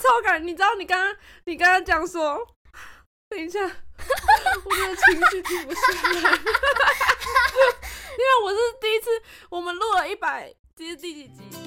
超感。你知道你刚刚你刚刚讲说，等一下，我的情绪停不下来，因为我是第一次，我们录了一百，这是第几集？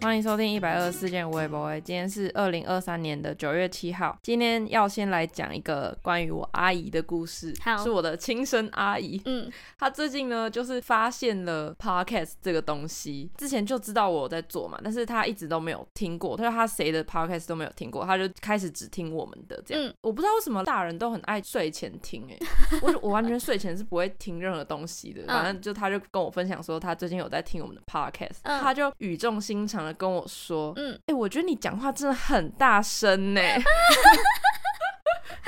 欢迎收听一百二十四件无微博。今天是二零二三年的九月七号。今天要先来讲一个关于我阿姨的故事，是我的亲生阿姨。嗯，她最近呢就是发现了 podcast 这个东西，之前就知道我在做嘛，但是她一直都没有听过，她说她谁的 podcast 都没有听过，她就开始只听我们的这样。嗯，我不知道为什么大人都很爱睡前听，欸，哎，我我完全睡前是不会听任何东西的，反正就她就跟我分享说她最近有在听我们的 podcast，她就语重心长。跟我说，嗯，哎、欸，我觉得你讲话真的很大声呢。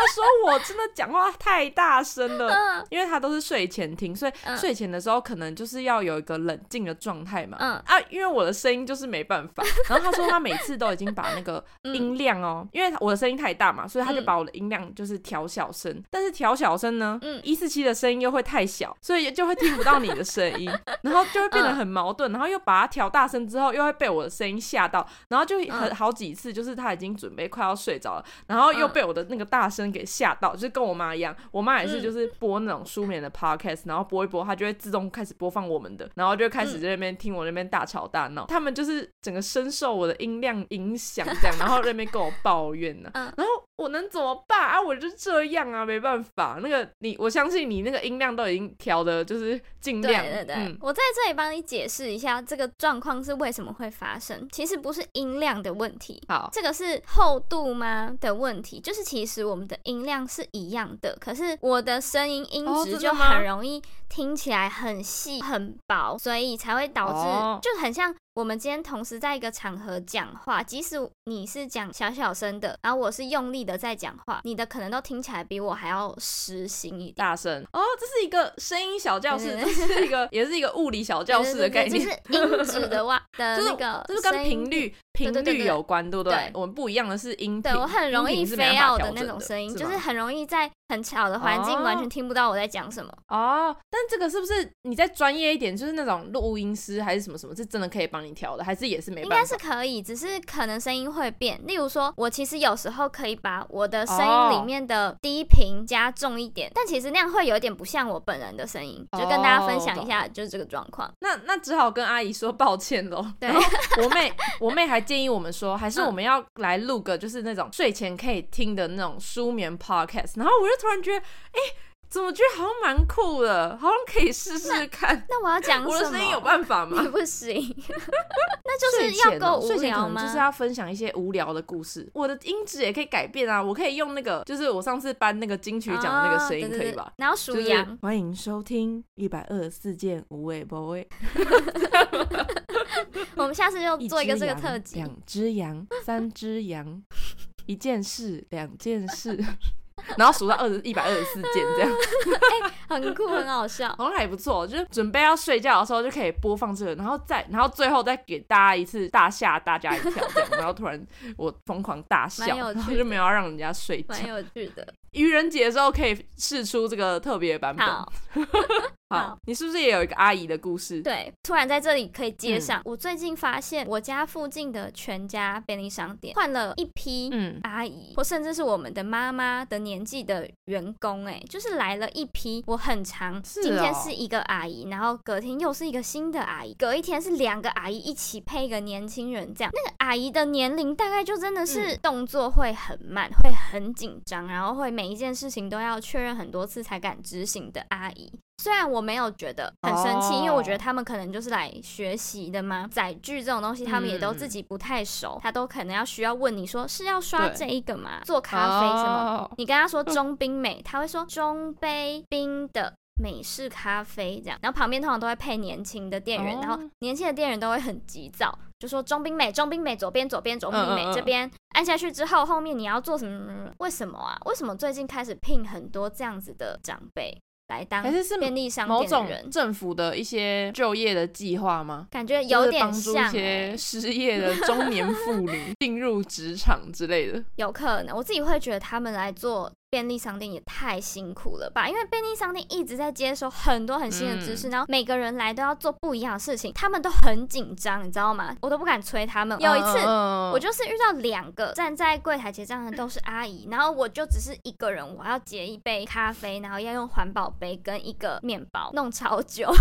他说我真的讲话太大声了，因为他都是睡前听，所以睡前的时候可能就是要有一个冷静的状态嘛。嗯啊，因为我的声音就是没办法。然后他说他每次都已经把那个音量哦，因为我的声音太大嘛，所以他就把我的音量就是调小声。但是调小声呢，嗯，一四七的声音又会太小，所以就会听不到你的声音，然后就会变得很矛盾。然后又把它调大声之后，又会被我的声音吓到，然后就很好几次就是他已经准备快要睡着了，然后又被我的那个大声。给吓到，就是跟我妈一样，我妈也是，就是播那种舒眠的 podcast，、嗯、然后播一播，她就会自动开始播放我们的，然后就开始在那边听我那边大吵大闹。他们就是整个深受我的音量影响，这样，然后那边跟我抱怨呢、啊，然后。我能怎么办啊？我就这样啊，没办法。那个你，我相信你那个音量都已经调的，就是尽量。对对对，嗯、我在这里帮你解释一下这个状况是为什么会发生。其实不是音量的问题，好，这个是厚度吗的问题？就是其实我们的音量是一样的，可是我的声音音质就很容易听起来很细很薄，所以才会导致就很像。我们今天同时在一个场合讲话，即使你是讲小小声的，然后我是用力的在讲话，你的可能都听起来比我还要实心一点大声哦。这是一个声音小教室，这是一个也是一个物理小教室的概念，就是音质的话 的那个，就是跟频率频率有关，对不对？我们不一样的是音频，对我很容易飞奥的那种声音，就是很容易在很吵的环境完全听不到我在讲什么哦。但这个是不是你再专业一点，就是那种录音师还是什么什么，是真的可以帮？你调的还是也是没办法？应该是可以，只是可能声音会变。例如说，我其实有时候可以把我的声音里面的低频加重一点，oh. 但其实那样会有点不像我本人的声音。就跟大家分享一下，就是这个状况。Oh. 那那只好跟阿姨说抱歉喽。对，我妹我妹还建议我们说，还是我们要来录个就是那种睡前可以听的那种舒眠 podcast。然后我就突然觉得，哎、欸。怎么觉得好像蛮酷的，好像可以试试看那。那我要讲？我的声音有办法吗？你不行，那就是要够无聊吗？就是要分享一些无聊的故事。我的音质也可以改变啊，我可以用那个，就是我上次颁那个金曲奖的那个声音，可以吧？然后数羊。欢迎收听一百二十四件无尾不会。我们下次就做一个这个特辑。两只羊，三只羊，一件事，两件事。然后数到二十一百二十四件这样，欸，很酷，很好笑，好像还不错。就是准备要睡觉的时候就可以播放这个，然后再，然后最后再给大家一次大吓大家一跳这样。然后突然我疯狂大笑，然后就没有要让人家睡觉，蛮有趣的。愚人节的时候可以试出这个特别版本。好好，你是不是也有一个阿姨的故事？对，突然在这里可以接上。嗯、我最近发现我家附近的全家便利商店换了一批嗯阿姨，嗯、或甚至是我们的妈妈的年纪的员工，哎，就是来了一批。我很常，今天是一个阿姨，然后隔天又是一个新的阿姨，隔一天是两个阿姨一起配一个年轻人，这样。那个阿姨的年龄大概就真的是动作会很慢，嗯、会很紧张，然后会每一件事情都要确认很多次才敢执行的阿姨。虽然我没有觉得很生气，因为我觉得他们可能就是来学习的嘛。载具这种东西，他们也都自己不太熟，他都可能要需要问你说是要刷这一个吗？做咖啡什么？你跟他说中冰美，他会说中杯冰的美式咖啡这样。然后旁边通常都会配年轻的店员，然后年轻的店员都会很急躁，就说中冰美，中冰美，左边左边左冰美这边按下去之后，后面你要做什么？为什么啊？为什么最近开始聘很多这样子的长辈？来当便利商店的人，政府的一些就业的计划吗？感觉有点像帮助一些 失业的中年妇女 进入职场之类的。有可能，我自己会觉得他们来做便利商店也太辛苦了吧？因为便利商店一直在接收很多很新的知识，嗯、然后每个人来都要做不一样的事情，他们都很紧张，你知道吗？我都不敢催他们。有一次，我就是遇到两个站在柜台结账的都是阿姨，然后我就只是一个人，我要结一杯咖啡，然后要用环保杯跟一个面包，弄超久，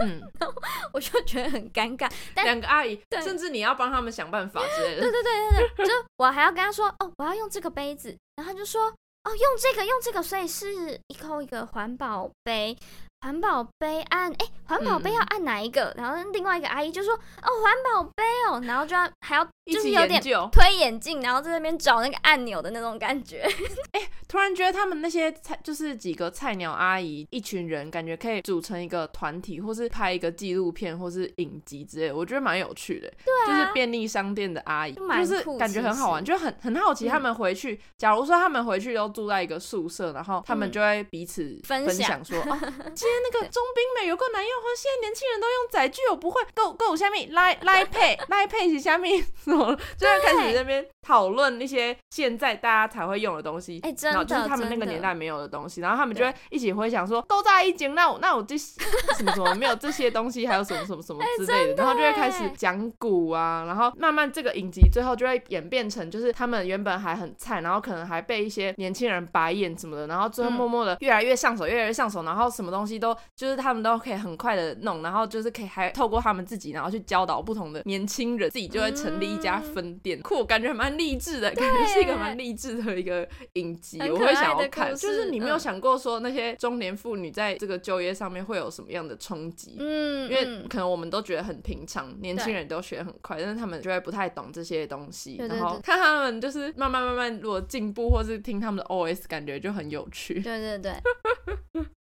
嗯，我就觉得很尴尬。但两个阿姨，甚至你要帮他们想办法之类的。对对对对对，就我还要跟他说，哦，我要用这个杯子，然后他就说，哦，用这个用这个，所以是一口一个环保杯。环保杯按哎，环保杯要按哪一个？嗯、然后另外一个阿姨就说：“哦，环保杯哦。”然后就要还要就是有点推眼镜，然后在那边找那个按钮的那种感觉。哎、欸，突然觉得他们那些菜就是几个菜鸟阿姨，一群人感觉可以组成一个团体，或是拍一个纪录片，或是影集之类的，我觉得蛮有趣的。对啊，就是便利商店的阿姨，就，就是感觉很好玩，就很很好奇他们回去。嗯、假如说他们回去都住在一个宿舍，然后他们就会彼此分享说：“嗯、哦，今天那个中兵。”有够难用，现在年轻人都用载具，我不会。Go Go 下面来来配来配起下面什么，就要开始在那边讨论一些现在大家才会用的东西，哎、欸，真的，然后就是他们那个年代没有的东西，然后他们就会一起回想说，都在一起，那我那我这 什么什么没有这些东西，还有什么什么什么之类的，然后就会开始讲古啊，然后慢慢这个影集最后就会演变成，就是他们原本还很菜，然后可能还被一些年轻人白眼什么的，然后最后默默的越来越上手，越来越上手，然后什么东西都就是他们。都可以很快的弄，然后就是可以还透过他们自己，然后去教导不同的年轻人，自己就会成立一家分店，嗯、酷，感觉蛮励志的，感觉是一个蛮励志的一个影集，我会想要看。就是你没有想过说那些中年妇女在这个就业上面会有什么样的冲击？嗯，因为可能我们都觉得很平常，年轻人都学得很快，但是他们就会不太懂这些东西，然后看他们就是慢慢慢慢如果进步，或是听他们的 OS，感觉就很有趣。对对对。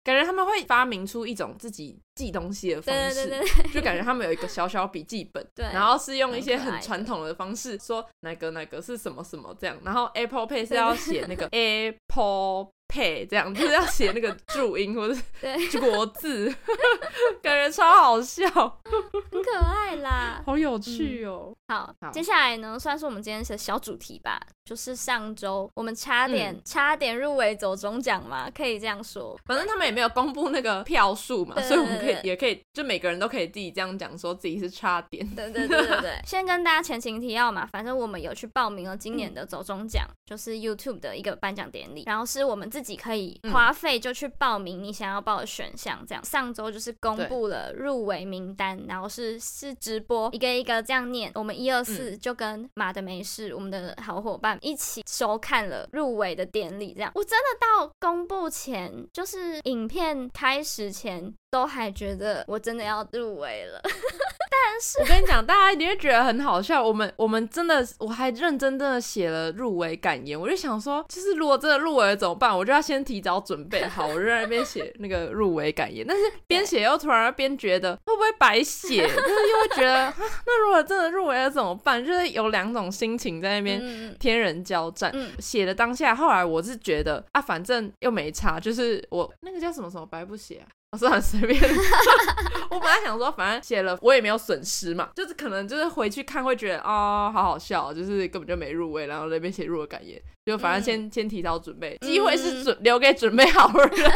感觉他们会发明出一种自己记东西的方式，对对对对，就感觉他们有一个小小笔记本，对然后是用一些很传统的方式说哪个哪个是什么什么这样，然后 Apple Pay 是要写那个 Apple。Pay 这样就是要写那个注音或者是 国字，对感觉超好笑，很可爱啦，好有趣哦。嗯、好，好。接下来呢，算是我们今天的小主题吧，就是上周我们差点、嗯、差点入围走中奖嘛，可以这样说。反正他们也没有公布那个票数嘛，所以我们可以也可以，就每个人都可以自己这样讲，说自己是差点。对对对对对。先跟大家前情提要嘛，反正我们有去报名了今年的走中奖，嗯、就是 YouTube 的一个颁奖典礼，然后是我们自己可以花费就去报名你想要报的选项，这样。上周就是公布了入围名单，然后是是直播一个一个这样念。我们一二四就跟马的没事，我们的好伙伴一起收看了入围的典礼，这样。我真的到公布前，就是影片开始前，都还觉得我真的要入围了。但 是我跟你讲，大家一定会觉得很好笑。我们我们真的，我还认真真的写了入围感言。我就想说，就是如果真的入围了怎么办？我就要先提早准备好，我就在那边写那个入围感言。但是 边写又突然边觉得会不会白写？就是又会觉得，啊，那如果真的入围了怎么办？就是有两种心情在那边天人交战。写的当下，后来我是觉得啊，反正又没差，就是我那个叫什么什么白不写啊。我是很随便，我本来想说，反正写了我也没有损失嘛，就是可能就是回去看会觉得哦，好好笑，就是根本就没入围，然后那边写入了感言。就反正先、嗯、先提早准备，机会是准、嗯、留给准备好的人。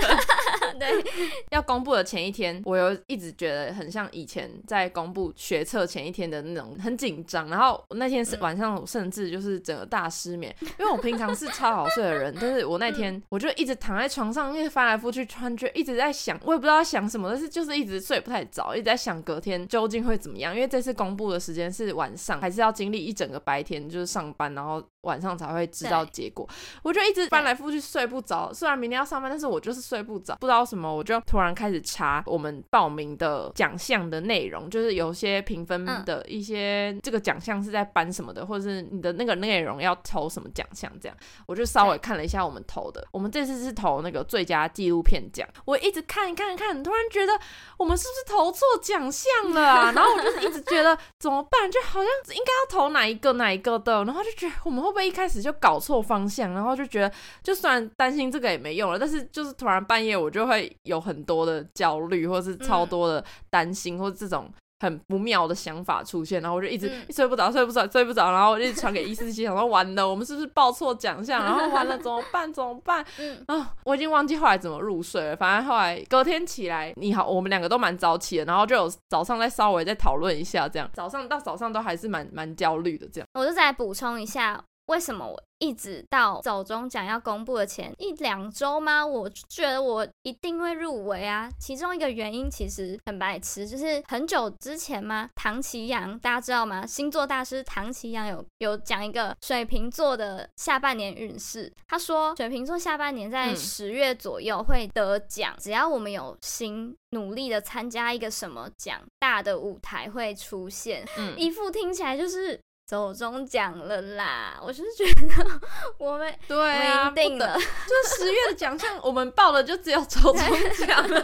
对，要公布的前一天，我有一直觉得很像以前在公布学测前一天的那种很紧张。然后那天是晚上，甚至就是整个大失眠，嗯、因为我平常是超好睡的人，但是我那天我就一直躺在床上，因为翻来覆去，穿，就一直在想，我也不知道想什么，但是就是一直睡不太着，一直在想隔天究竟会怎么样。因为这次公布的时间是晚上，还是要经历一整个白天，就是上班，然后晚上才会知道结果。我就一直翻来覆去睡不着，虽然明天要上班，但是我就是睡不着。不知道什么，我就突然开始查我们报名的奖项的内容，就是有些评分的一些这个奖项是在颁什么的，或者是你的那个内容要投什么奖项，这样我就稍微看了一下我们投的。我们这次是投那个最佳纪录片奖。我一直看一看一看，突然觉得我们是不是投错奖项了啊？然后我就是一直觉得怎么办，就好像应该要投哪一个哪一个的，然后就觉得我们会不会一开始就搞错方向？然后就觉得，就算担心这个也没用了，但是就是突然半夜我就会有很多的焦虑，或是超多的担心，嗯、或者这种很不妙的想法出现，然后我就一直睡不着，睡不着，睡不着，然后我就一直传给一四七，想说完了，我们是不是报错奖项？然后完了怎么办？怎么办？嗯啊，我已经忘记后来怎么入睡了。反正后来隔天起来，你好，我们两个都蛮早起的，然后就有早上再稍微再讨论一下，这样早上到早上都还是蛮蛮焦虑的，这样。我就再补充一下。为什么我一直到走中奖要公布的前一两周吗？我觉得我一定会入围啊！其中一个原因其实很白痴，就是很久之前吗？唐奇阳大家知道吗？星座大师唐奇阳有有讲一个水瓶座的下半年运势，他说水瓶座下半年在十月左右会得奖，嗯、只要我们有心努力的参加一个什么奖，大的舞台会出现。嗯，一副听起来就是。走中奖了啦！我就是觉得我们对啊，定了，就十月的奖项，我们报了就只有走中奖了。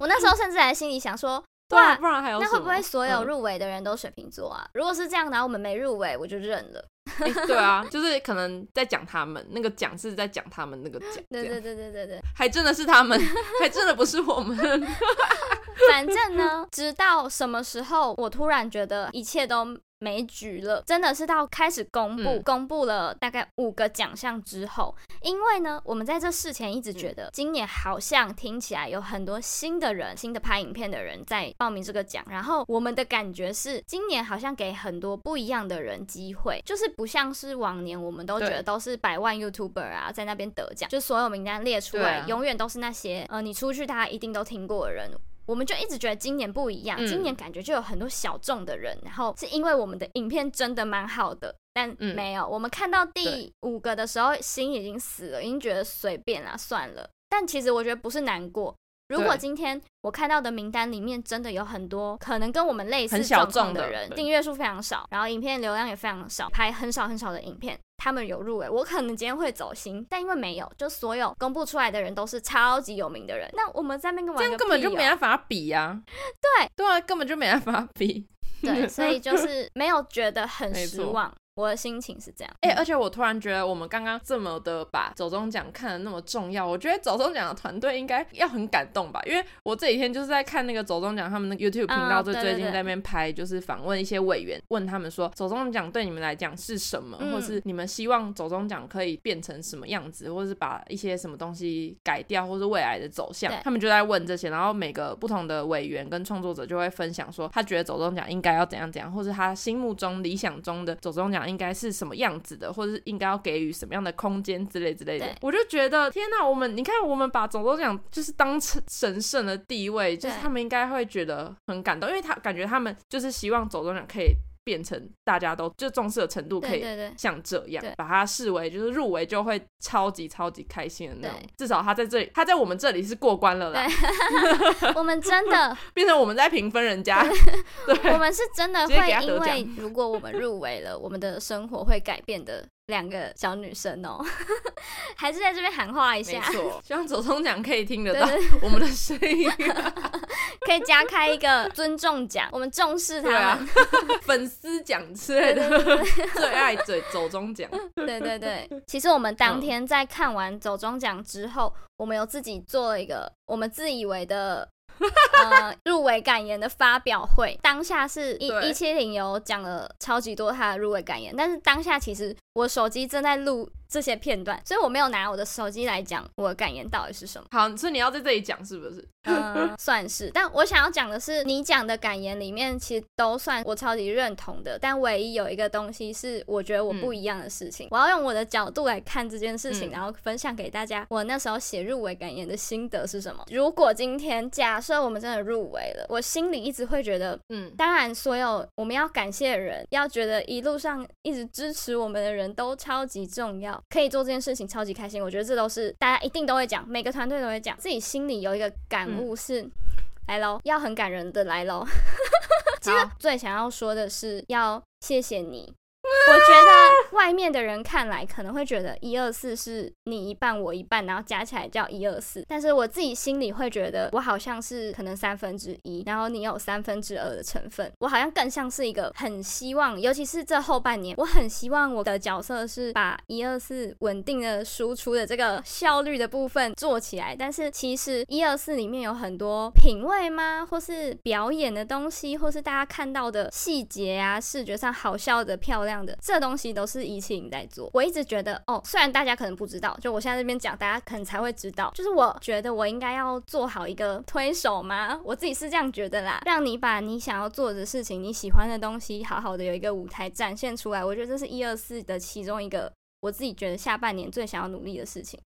我那时候甚至还心里想说，对啊，不然还有那会不会所有入围的人都水瓶座啊？嗯、如果是这样，然后我们没入围，我就认了。欸、对啊，就是可能在讲他们那个奖是在讲他们那个奖，对对对对对对，还真的是他们，还真的不是我们。反正呢，直到什么时候，我突然觉得一切都。没局了，真的是到开始公布，嗯、公布了大概五个奖项之后，因为呢，我们在这事前一直觉得，今年好像听起来有很多新的人，新的拍影片的人在报名这个奖，然后我们的感觉是，今年好像给很多不一样的人机会，就是不像是往年，我们都觉得都是百万 YouTuber 啊在那边得奖，就所有名单列出来，啊、永远都是那些呃你出去大家一定都听过的人。我们就一直觉得今年不一样，嗯、今年感觉就有很多小众的人，然后是因为我们的影片真的蛮好的，但没有。嗯、我们看到第五个的时候，心已经死了，已经觉得随便啦，算了。但其实我觉得不是难过。如果今天我看到的名单里面真的有很多可能跟我们类似状况的人，订阅数非常少，然后影片流量也非常少，拍很少很少的影片。他们有入围，我可能今天会走心，但因为没有，就所有公布出来的人都是超级有名的人，那我们在那边跟、喔、这样根本就没办法比呀、啊。对对啊，根本就没办法比。对，所以就 是没有觉得很失望。我的心情是这样，哎、欸，而且我突然觉得我们刚刚这么的把走中奖看得那么重要，我觉得走中奖的团队应该要很感动吧，因为我这几天就是在看那个走中奖他们的 YouTube 频道，就最近在那边拍，就是访问一些委员，问他们说走中奖对你们来讲是什么，或是你们希望走中奖可以变成什么样子，或是把一些什么东西改掉，或是未来的走向，他们就在问这些，然后每个不同的委员跟创作者就会分享说，他觉得走中奖应该要怎样怎样，或是他心目中理想中的走中奖应该是什么样子的，或者是应该要给予什么样的空间之类之类的，我就觉得天哪，我们你看，我们把总督奖就是当成神圣的地位，就是他们应该会觉得很感动，因为他感觉他们就是希望总督奖可以。变成大家都就重视的程度可以像这样，把它视为就是入围就会超级超级开心的那种。至少他在这里，他在我们这里是过关了啦。我们真的 变成我们在评分人家。对，我们是真的会因为如果我们入围了，我们的生活会改变的。两个小女生哦，还是在这边喊话一下。希望走中奖可以听得到我们的声音，可以加开一个尊重奖，我们重视他们。啊、粉丝奖之类的，最爱嘴走中奖。对对对，其实我们当天在看完走中奖之后，我们有自己做了一个我们自以为的。呃，入围感言的发表会，当下是一一七零有讲了超级多他的入围感言，但是当下其实我手机正在录。这些片段，所以我没有拿我的手机来讲我的感言到底是什么。好，所以你要在这里讲是不是？嗯，算是。但我想要讲的是，你讲的感言里面其实都算我超级认同的，但唯一有一个东西是我觉得我不一样的事情。嗯、我要用我的角度来看这件事情，嗯、然后分享给大家。我那时候写入围感言的心得是什么？如果今天假设我们真的入围了，我心里一直会觉得，嗯，当然所有我们要感谢的人，要觉得一路上一直支持我们的人都超级重要。可以做这件事情超级开心，我觉得这都是大家一定都会讲，每个团队都会讲，自己心里有一个感悟是，嗯、来喽，要很感人的来喽。其实最想要说的是，要谢谢你，我觉得外面的人看来可能会觉得一二四是你一半我一半，然后加起来叫一二四。但是我自己心里会觉得，我好像是可能三分之一，然后你有三分之二的成分。我好像更像是一个很希望，尤其是这后半年，我很希望我的角色是把一二四稳定的输出的这个效率的部分做起来。但是其实一二四里面有很多品味吗？或是表演的东西，或是大家看到的细节啊，视觉上好笑的、漂亮的。这东西都是一七零在做，我一直觉得哦，虽然大家可能不知道，就我现在这边讲，大家可能才会知道，就是我觉得我应该要做好一个推手吗？我自己是这样觉得啦，让你把你想要做的事情、你喜欢的东西，好好的有一个舞台展现出来。我觉得这是一二四的其中一个，我自己觉得下半年最想要努力的事情。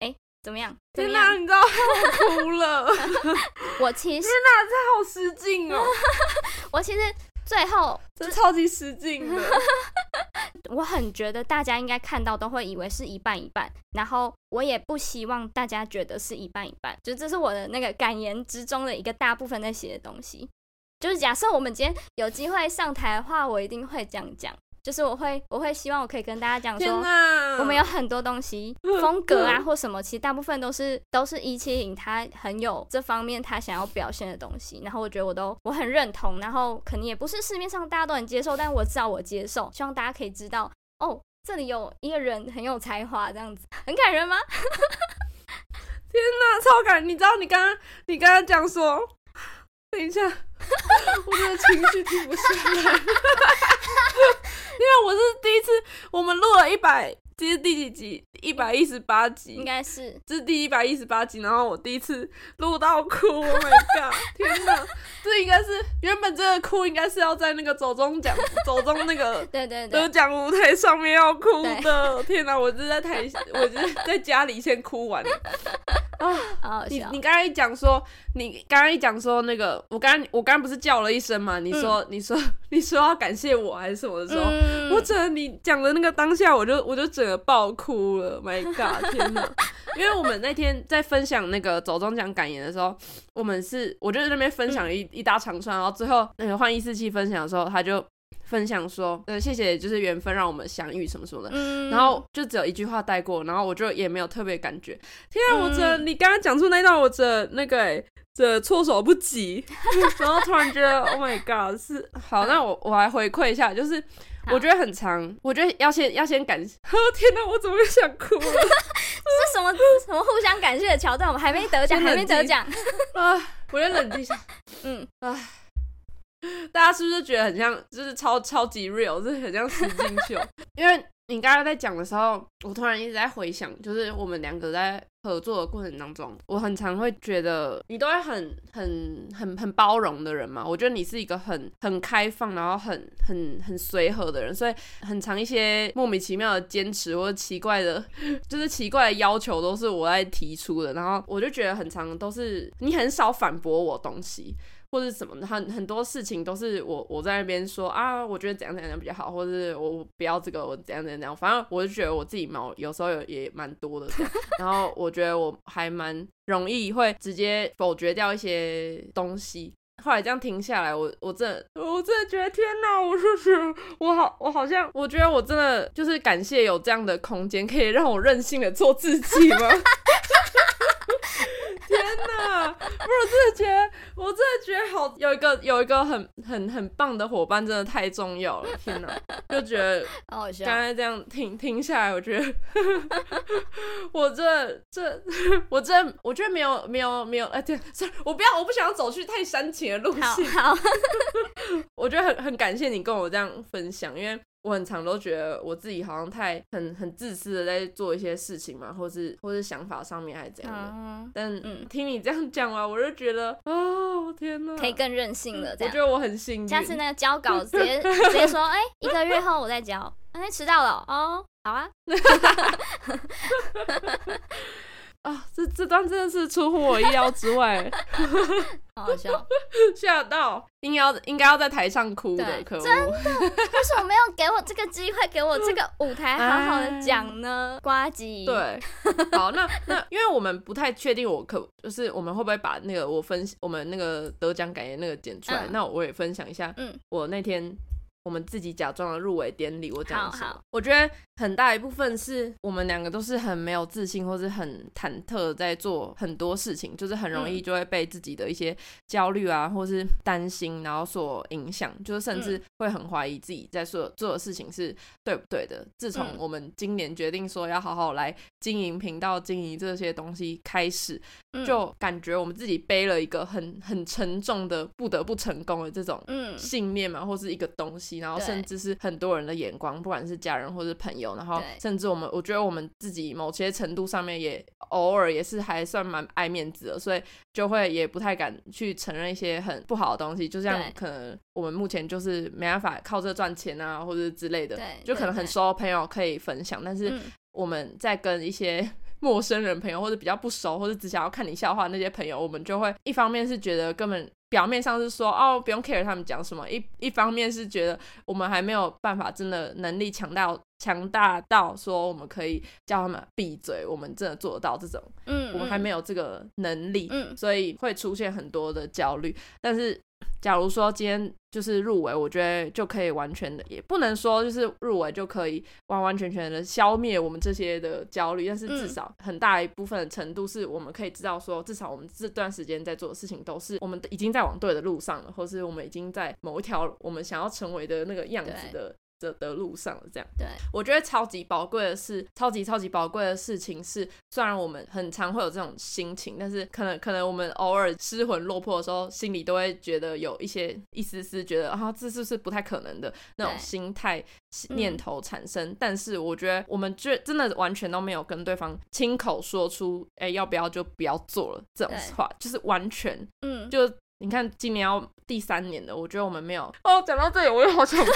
哎，怎么样？天哪，你知道我哭了。我其实天哪，这好失敬哦。我其实。最后，这超级失敬的。我很觉得大家应该看到都会以为是一半一半，然后我也不希望大家觉得是一半一半，就这是我的那个感言之中的一个大部分在写的东西。就是假设我们今天有机会上台的话，我一定会这样讲。就是我会，我会希望我可以跟大家讲说，我们有很多东西 风格啊或什么，其实大部分都是都是一七零，他很有这方面他想要表现的东西。然后我觉得我都我很认同，然后可能也不是市面上大家都能接受，但我知道我接受。希望大家可以知道，哦，这里有一个人很有才华，这样子很感人吗？天哪，超感人！你知道你刚刚你刚刚讲说，等一下，我的情绪停不下来。因为我是第一次，我们录了一百，这是第几集？一百一十八集，应该是，这是第一百一十八集。然后我第一次录到哭，Oh my god！天哪，这应该是原本这个哭应该是要在那个走中奖、走中那个对对对得奖舞台上面要哭的。天哪，我是在台，我是在家里先哭完。啊。你你刚刚一讲说，你刚刚一讲说那个，我刚我刚刚不是叫了一声嘛？你说、嗯、你说你说要感谢我还是什么的时候，嗯、我整个你讲的那个当下，我就我就整个爆哭了。My God，天哪！因为我们那天在分享那个走钟奖感言的时候，我们是我就在那边分享了一、嗯、一大长串，然后最后那个换一四七分享的时候，他就。分享说，呃，谢谢，就是缘分让我们相遇什么什么的，嗯、然后就只有一句话带过，然后我就也没有特别感觉。天啊，我这、嗯、你刚刚讲出那一段，我这那个哎，这措手不及，然后突然觉得，Oh my God，是好，那我我来回馈一下，就是我觉得很长，我觉得要先要先感谢。哦 天哪，我怎么又想哭了？这是什么什么互相感谢的桥段？我们还没得奖，还没得奖啊！我先冷静一下，嗯，唉。大家是不是觉得很像，就是超超级 real，就是很像实境秀？因为你刚刚在讲的时候，我突然一直在回想，就是我们两个在合作的过程当中，我很常会觉得你都会很很很很包容的人嘛。我觉得你是一个很很开放，然后很很很随和的人，所以很长一些莫名其妙的坚持或者奇怪的，就是奇怪的要求都是我在提出的，然后我就觉得很长都是你很少反驳我东西。或者什么，很很多事情都是我我在那边说啊，我觉得怎样怎样比较好，或者我不要这个，我怎样怎样怎样，反正我就觉得我自己毛有时候也蛮多的，然后我觉得我还蛮容易会直接否决掉一些东西。后来这样停下来，我我真的我真的觉得天哪，我就是我好我好像我觉得我真的就是感谢有这样的空间，可以让我任性的做自己吗？天呐，不是，我真的觉得，我真的觉得好有一个有一个很很很棒的伙伴，真的太重要了。天呐，就觉得刚才这样听听下来，我觉得 我这这我这我觉得没有没有没有哎，对，我不要，我不想要走去太煽情的路线。好，好我觉得很很感谢你跟我这样分享，因为。我很常都觉得我自己好像太很很自私的在做一些事情嘛，或是或是想法上面还是怎样的。嗯、但嗯，听你这样讲完，我就觉得哦，天哪，可以更任性了。这样，我觉得我很幸运。下次那个交稿直接 直接说，哎、欸，一个月后我再交。哎，迟到了哦，好啊。啊，这这段真的是出乎我意料之外，好好笑，吓到，应该要应该要在台上哭的，可恶，真的，为什么没有给我这个机会，给我这个舞台，好好的讲呢？呱吉，对，好，那那因为我们不太确定，我可就是我们会不会把那个我分我们那个得奖感言那个剪出来？嗯、那我也分享一下，嗯，我那天。我们自己假装的入围典礼，我讲什么？好好我觉得很大一部分是我们两个都是很没有自信，或是很忐忑在做很多事情，就是很容易就会被自己的一些焦虑啊，或是担心，然后所影响，就是甚至会很怀疑自己在做做的事情是对不对的。自从我们今年决定说要好好来经营频道、经营这些东西开始，就感觉我们自己背了一个很很沉重的不得不成功的这种信念嘛，或是一个东西。然后甚至是很多人的眼光，不管是家人或是朋友，然后甚至我们，我觉得我们自己某些程度上面也偶尔也是还算蛮爱面子的，所以就会也不太敢去承认一些很不好的东西，就像可能我们目前就是没办法靠这赚钱啊，或者之类的，就可能很熟的朋友可以分享，但是我们在跟一些 陌生人朋友或者比较不熟或者只想要看你笑话那些朋友，我们就会一方面是觉得根本。表面上是说哦，不用 care 他们讲什么，一一方面是觉得我们还没有办法真的能力强大强大到说我们可以叫他们闭嘴，我们真的做得到这种，嗯，我们还没有这个能力，嗯，所以会出现很多的焦虑，但是。假如说今天就是入围，我觉得就可以完全的，也不能说就是入围就可以完完全全的消灭我们这些的焦虑，但是至少很大一部分的程度是我们可以知道说，至少我们这段时间在做的事情都是我们已经在往对的路上了，或是我们已经在某一条我们想要成为的那个样子的。的的路上了这样，对，我觉得超级宝贵的是，超级超级宝贵的事情是，虽然我们很常会有这种心情，但是可能可能我们偶尔失魂落魄的时候，心里都会觉得有一些一丝丝觉得啊，这是是不太可能的那种心态念头产生。嗯、但是我觉得我们就真的完全都没有跟对方亲口说出，哎、欸，要不要就不要做了这种话，就是完全，嗯，就。你看，今年要第三年了，我觉得我们没有哦。讲到这里，我又好想哭，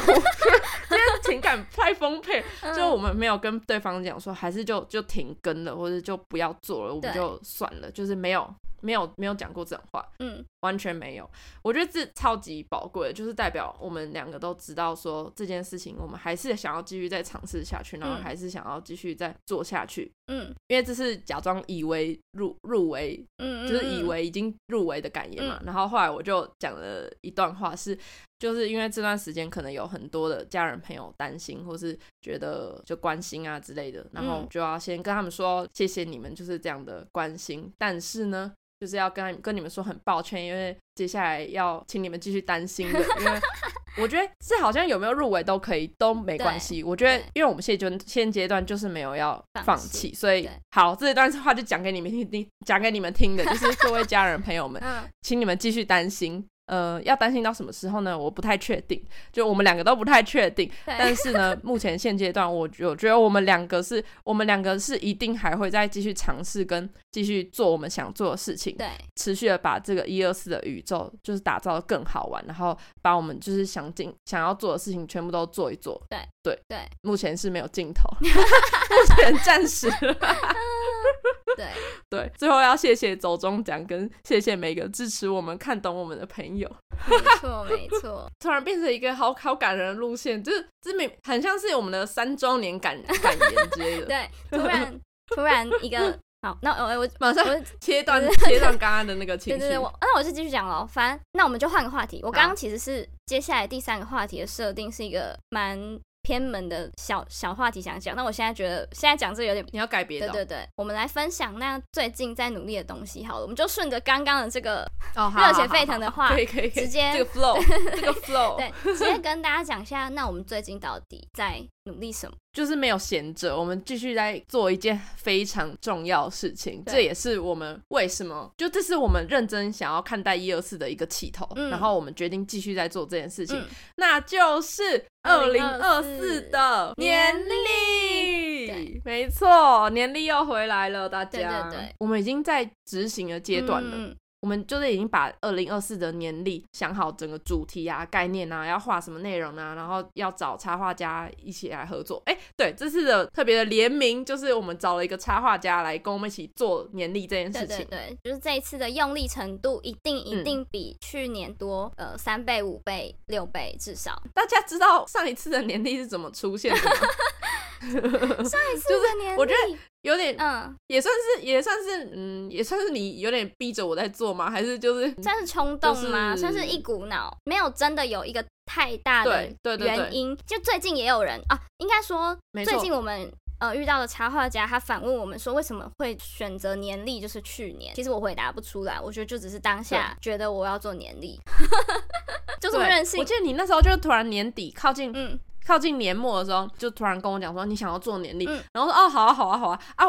今天情感太丰沛，就我们没有跟对方讲说，还是就就停更了，或者就不要做了，我们就算了，就是没有。没有没有讲过这种话，嗯，完全没有。我觉得这超级宝贵，就是代表我们两个都知道说这件事情，我们还是想要继续再尝试下去，然后还是想要继续再做下去，嗯，因为这是假装以为入入围，嗯，就是以为已经入围的感言嘛。嗯，然后后来我就讲了一段话是，就是因为这段时间可能有很多的家人朋友担心，或是觉得就关心啊之类的，然后就要先跟他们说谢谢你们就是这样的关心，但是呢。就是要跟跟你们说很抱歉，因为接下来要请你们继续担心的，因为 我觉得这好像有没有入围都可以都没关系。我觉得，因为我们现阶现阶段就是没有要放弃，所以好，这一段话就讲给你们听，讲给你们听的，就是各位家人朋友们，请你们继续担心。呃，要担心到什么时候呢？我不太确定，就我们两个都不太确定。但是呢，目前现阶段，我我觉得我们两个是，我们两个是一定还会再继续尝试跟继续做我们想做的事情，对，持续的把这个一二四的宇宙就是打造的更好玩，然后把我们就是想尽想要做的事情全部都做一做。对对对，目前是没有尽头，目前暂时。对 对，最后要谢谢走中奖，跟谢谢每个支持我们、看懂我们的朋友。没错没错，突然变成一个好好感人的路线，就是这明很像是我们的三周年感感言之类的。对，突然突然一个好，那我我马上切断切断刚刚的那个情绪。对对对，我那我就继续讲喽。反正那我们就换个话题。我刚刚其实是接下来第三个话题的设定是一个蛮。偏门的小小话题想讲，那我现在觉得现在讲这个有点，你要改别的。对对对，我们来分享那最近在努力的东西好了，我们就顺着刚刚的这个热血沸腾的话，可以可以，直接这个 flow，这个 flow，对，直接跟大家讲一下，那我们最近到底在努力什么？就是没有闲着，我们继续在做一件非常重要的事情，这也是我们为什么就这是我们认真想要看待一二四的一个起头，嗯、然后我们决定继续在做这件事情，嗯、那就是二零二四的年历，没错，年历又回来了，大家，对对对，我们已经在执行的阶段了。嗯我们就是已经把二零二四的年历想好整个主题啊、概念啊，要画什么内容啊，然后要找插画家一起来合作。哎，对，这次的特别的联名就是我们找了一个插画家来跟我们一起做年历这件事情。对对对，就是这一次的用力程度一定一定比去年多，呃，三倍、五倍、六倍至少。大家知道上一次的年历是怎么出现的吗？上一次的年历，我觉得。有点，嗯，也算是，也算是，嗯，也算是你有点逼着我在做吗？还是就是算是冲动吗？算是一股脑，没有真的有一个太大的原因。就最近也有人啊，应该说最近我们。呃，遇到的插画家，他反问我们说，为什么会选择年历？就是去年，其实我回答不出来。我觉得就只是当下觉得我要做年历，就这么任性。我记得你那时候就突然年底靠近，嗯，靠近年末的时候，就突然跟我讲说你想要做年历，嗯、然后说哦，好啊，好啊，好啊，啊，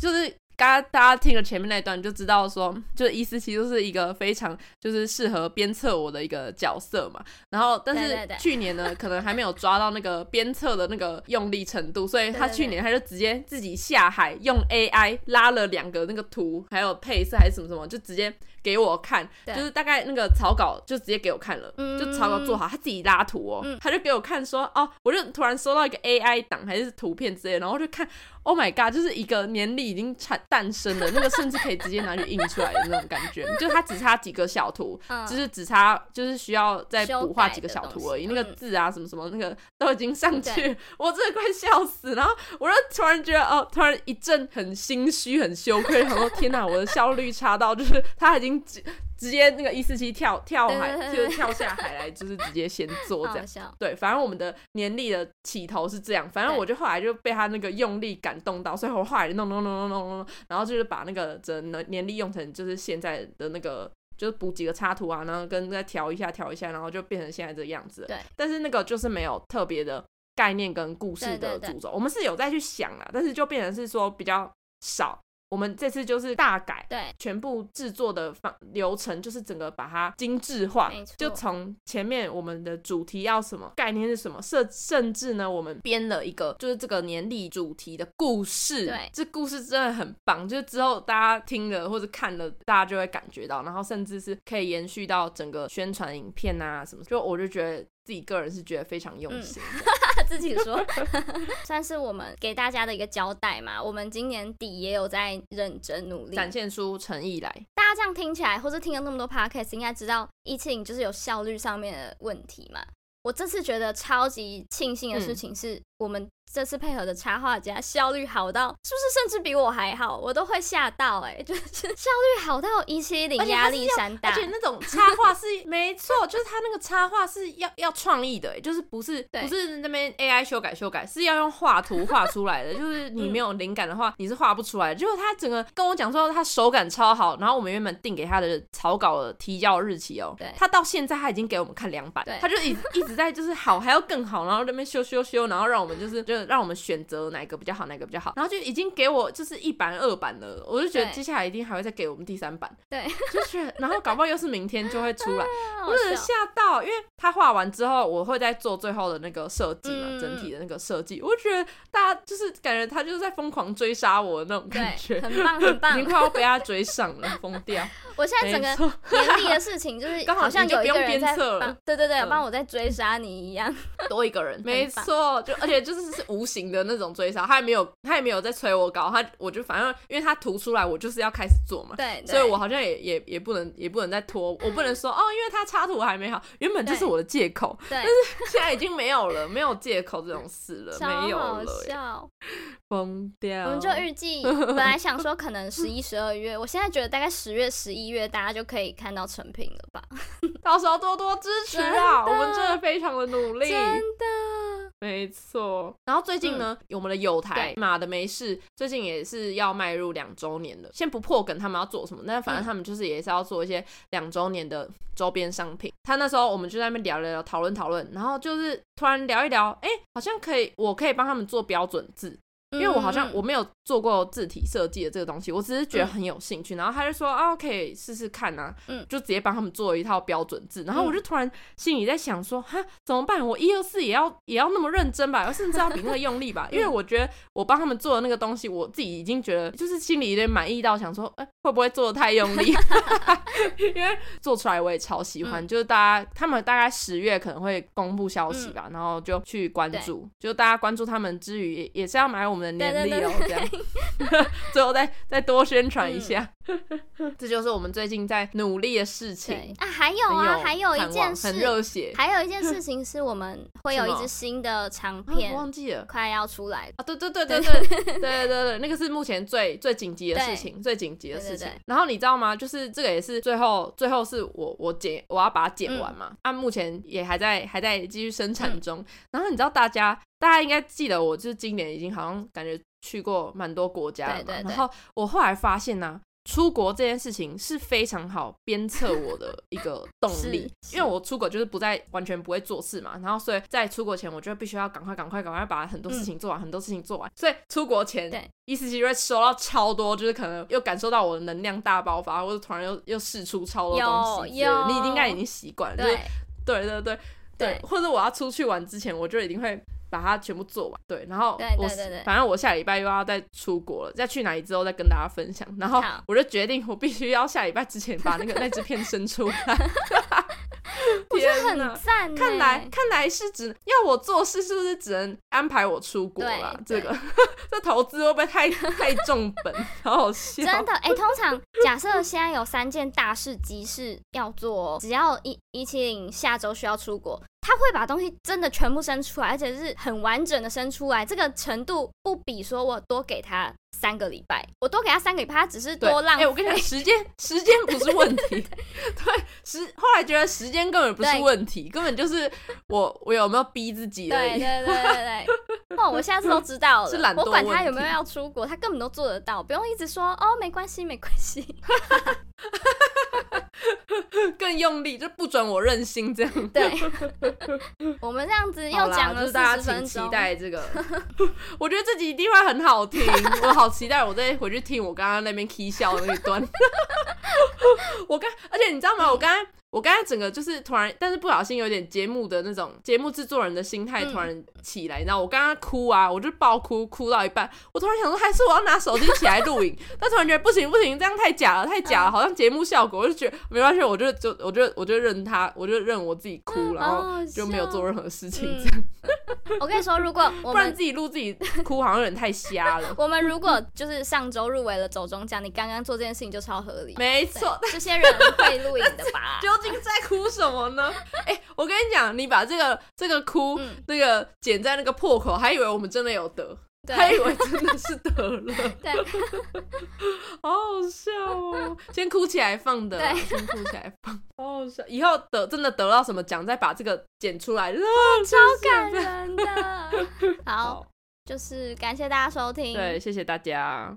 就是。刚刚大家听了前面那段，就知道说，就是伊思琪就是一个非常就是适合鞭策我的一个角色嘛。然后，但是去年呢，可能还没有抓到那个鞭策的那个用力程度，所以他去年他就直接自己下海用 AI 拉了两个那个图，还有配色还是什么什么，就直接给我看，就是大概那个草稿就直接给我看了，就草稿做好，他自己拉图哦，他就给我看说，哦，我就突然收到一个 AI 档还是图片之类，然后就看。Oh my god！就是一个年历已经产诞生的，那个甚至可以直接拿去印出来的那种感觉，就它只差几个小图，嗯、就是只差就是需要再补画几个小图而已，那个字啊什么什么那个都已经上去，我真的快笑死。然后我就突然觉得哦，突然一阵很心虚、很羞愧，然后说天哪，我的效率差到就是它已经。直接那个一四七跳跳海，就是跳下海来，就是直接先做这样。对，反正我们的年历的起头是这样。反正我就后来就被他那个用力感动到，所以我后来弄弄弄弄弄弄，然后就是把那个整年历用成就是现在的那个，就是补几个插图啊，然后跟再调一下调一下，然后就变成现在这个样子。对。但是那个就是没有特别的概念跟故事的主轴，我们是有再去想啊，但是就变成是说比较少。我们这次就是大改，对，全部制作的方流程就是整个把它精致化，就从前面我们的主题要什么，概念是什么，甚甚至呢，我们编了一个就是这个年历主题的故事，对，这故事真的很棒，就是之后大家听了或者看了，大家就会感觉到，然后甚至是可以延续到整个宣传影片啊什么，就我就觉得。自己个人是觉得非常用心，嗯、自己说，算是我们给大家的一个交代嘛。我们今年底也有在认真努力，展现出诚意来。大家这样听起来，或是听了那么多 podcast，应该知道170就是有效率上面的问题嘛。我这次觉得超级庆幸的事情是，我们这次配合的插画家效率好到，是不是甚至比我还好？我都会吓到哎、欸，就是 效率好到一七零压力山大，而且那种插画是没错，就是他那个插画是要要创意的、欸，就是不是不是那边 AI 修改修改，是要用画图画出来的，就是你没有灵感的话，你是画不出来的。就是他整个跟我讲说他手感超好，然后我们原本定给他的草稿的提交日期哦、喔，对，他到现在他已经给我们看两版，对他就一 一直。在就是好还要更好，然后那边修修修，然后让我们就是就让我们选择哪个比较好，哪个比较好，然后就已经给我就是一版二版了，我就觉得接下来一定还会再给我们第三版，对，就是然后搞不好又是明天就会出来，我真的吓到，因为他画完之后我会再做最后的那个设计嘛，嗯、整体的那个设计，我就觉得大家就是感觉他就是在疯狂追杀我的那种感觉，很棒很棒，已经快要被他追上了，疯掉。我现在整个年历的事情就是好像有一个人在帮，对对对，帮我在追杀你一样，多一个人，没错，就而且就是是无形的那种追杀，他也没有他也没有在催我搞，他我就反正因为他涂出来，我就是要开始做嘛，对，所以我好像也也也不能也不能再拖，我不能说哦，因为他插图还没好，原本就是我的借口，对，但是现在已经没有了，没有借口这种事了，没有了，疯掉。我们就预计本来想说 可能十一十二月，我现在觉得大概十月十一。月大家就可以看到成品了吧？到时候多多支持啊！我们真的非常的努力，真的没错。然后最近呢，嗯、我们的友台马的没事，最近也是要迈入两周年了。先不破梗，他们要做什么？但反正他们就是也是要做一些两周年的周边商品。他那时候我们就在那边聊聊聊，讨论讨论，然后就是突然聊一聊，哎、欸，好像可以，我可以帮他们做标准字。因为我好像我没有做过字体设计的这个东西，我只是觉得很有兴趣，然后他就说啊，可以试试看啊，嗯，就直接帮他们做了一套标准字，然后我就突然心里在想说，哈，怎么办？我一二四也要也要那么认真吧，甚至要比那个用力吧，因为我觉得我帮他们做的那个东西，我自己已经觉得就是心里有点满意到想说，哎，会不会做的太用力？因为做出来我也超喜欢，就是大家他们大概十月可能会公布消息吧，然后就去关注，就大家关注他们之余，也是要买我们。能力哦这样。最后再再多宣传一下。这就是我们最近在努力的事情。啊还有啊还有一件事。很热血。还有一件事情是我们会有 一支新的长片忘记了。快要出来。啊对对对对。对对对。对 那个是目前最最紧急的事情最紧急的事情。然后你知道吗？就是这个也是最后最后是我我剪我要把它剪完嘛。按目前也还在还在继续生产中。然后你知道大家大家应该记得，我就是今年已经好像感觉去过蛮多国家了嘛。对对对，然后我后来发现呢、啊。出国这件事情是非常好鞭策我的一个动力，因为我出国就是不再完全不会做事嘛，然后所以在出国前，我就必须要赶快赶快赶快把很多事情做完，嗯、很多事情做完，所以出国前，对，一次性就会收到超多，就是可能又感受到我的能量大爆发，或者突然又又试出超多东西，有，你应该已经习惯了，对，对对对对，对，或者我要出去玩之前，我就一定会。把它全部做完，对，然后我反正我下礼拜又要再出国了，再去哪里之后再跟大家分享。然后我就决定，我必须要下礼拜之前把那个那支片生出来。我觉得，很赞！看来看来是只要我做事，是不是只能安排我出国了？这个 这投资会不会太太重本？好好笑！真的哎，通常假设现在有三件大事急事要做，只要一一七零下周需要出国。他会把东西真的全部生出来，而且是很完整的生出来，这个程度不比说我多给他三个礼拜，我多给他三个礼拜，他只是多浪费。哎，我跟你讲，时间时间不是问题，对时后来觉得时间根本不是问题，根本就是我我有没有逼自己而已。对对对对对，哦，我下次都知道了，是懒惰。我管他有没有要出国，他根本都做得到，不用一直说哦，没关系没关系。更用力，就不准我任性这样。对，我们这样子又讲了四十分钟，就是大家请期待这个。我觉得这集一定会很好听，我好好期待，我再回去听我刚刚那边 k 笑的那一段。我刚，而且你知道吗？我刚刚。我刚才整个就是突然，但是不小心有点节目的那种节目制作人的心态突然起来，然后我刚刚哭啊，我就爆哭，哭到一半，我突然想说，还是我要拿手机起来录影，但突然觉得不行不行，这样太假了，太假了，好像节目效果，我就觉得没关系，我就就我就我就认他，我就认我自己哭，然后就没有做任何事情这样。我跟你说，如果我们不然自己录自己哭，好像有点太瞎了。我们如果就是上周入围了走中奖，你刚刚做这件事情就超合理。没错，这些人会录影的吧？究竟在哭什么呢？哎、欸，我跟你讲，你把这个这个哭、嗯、那个剪在那个破口，还以为我们真的有得，对还以为真的是得了。对，好好笑哦！先哭起来放的，对先哭起来放，好好笑。以后得真的得到什么奖，再把这个剪出来，超感人的。好，好就是感谢大家收听，对，谢谢大家。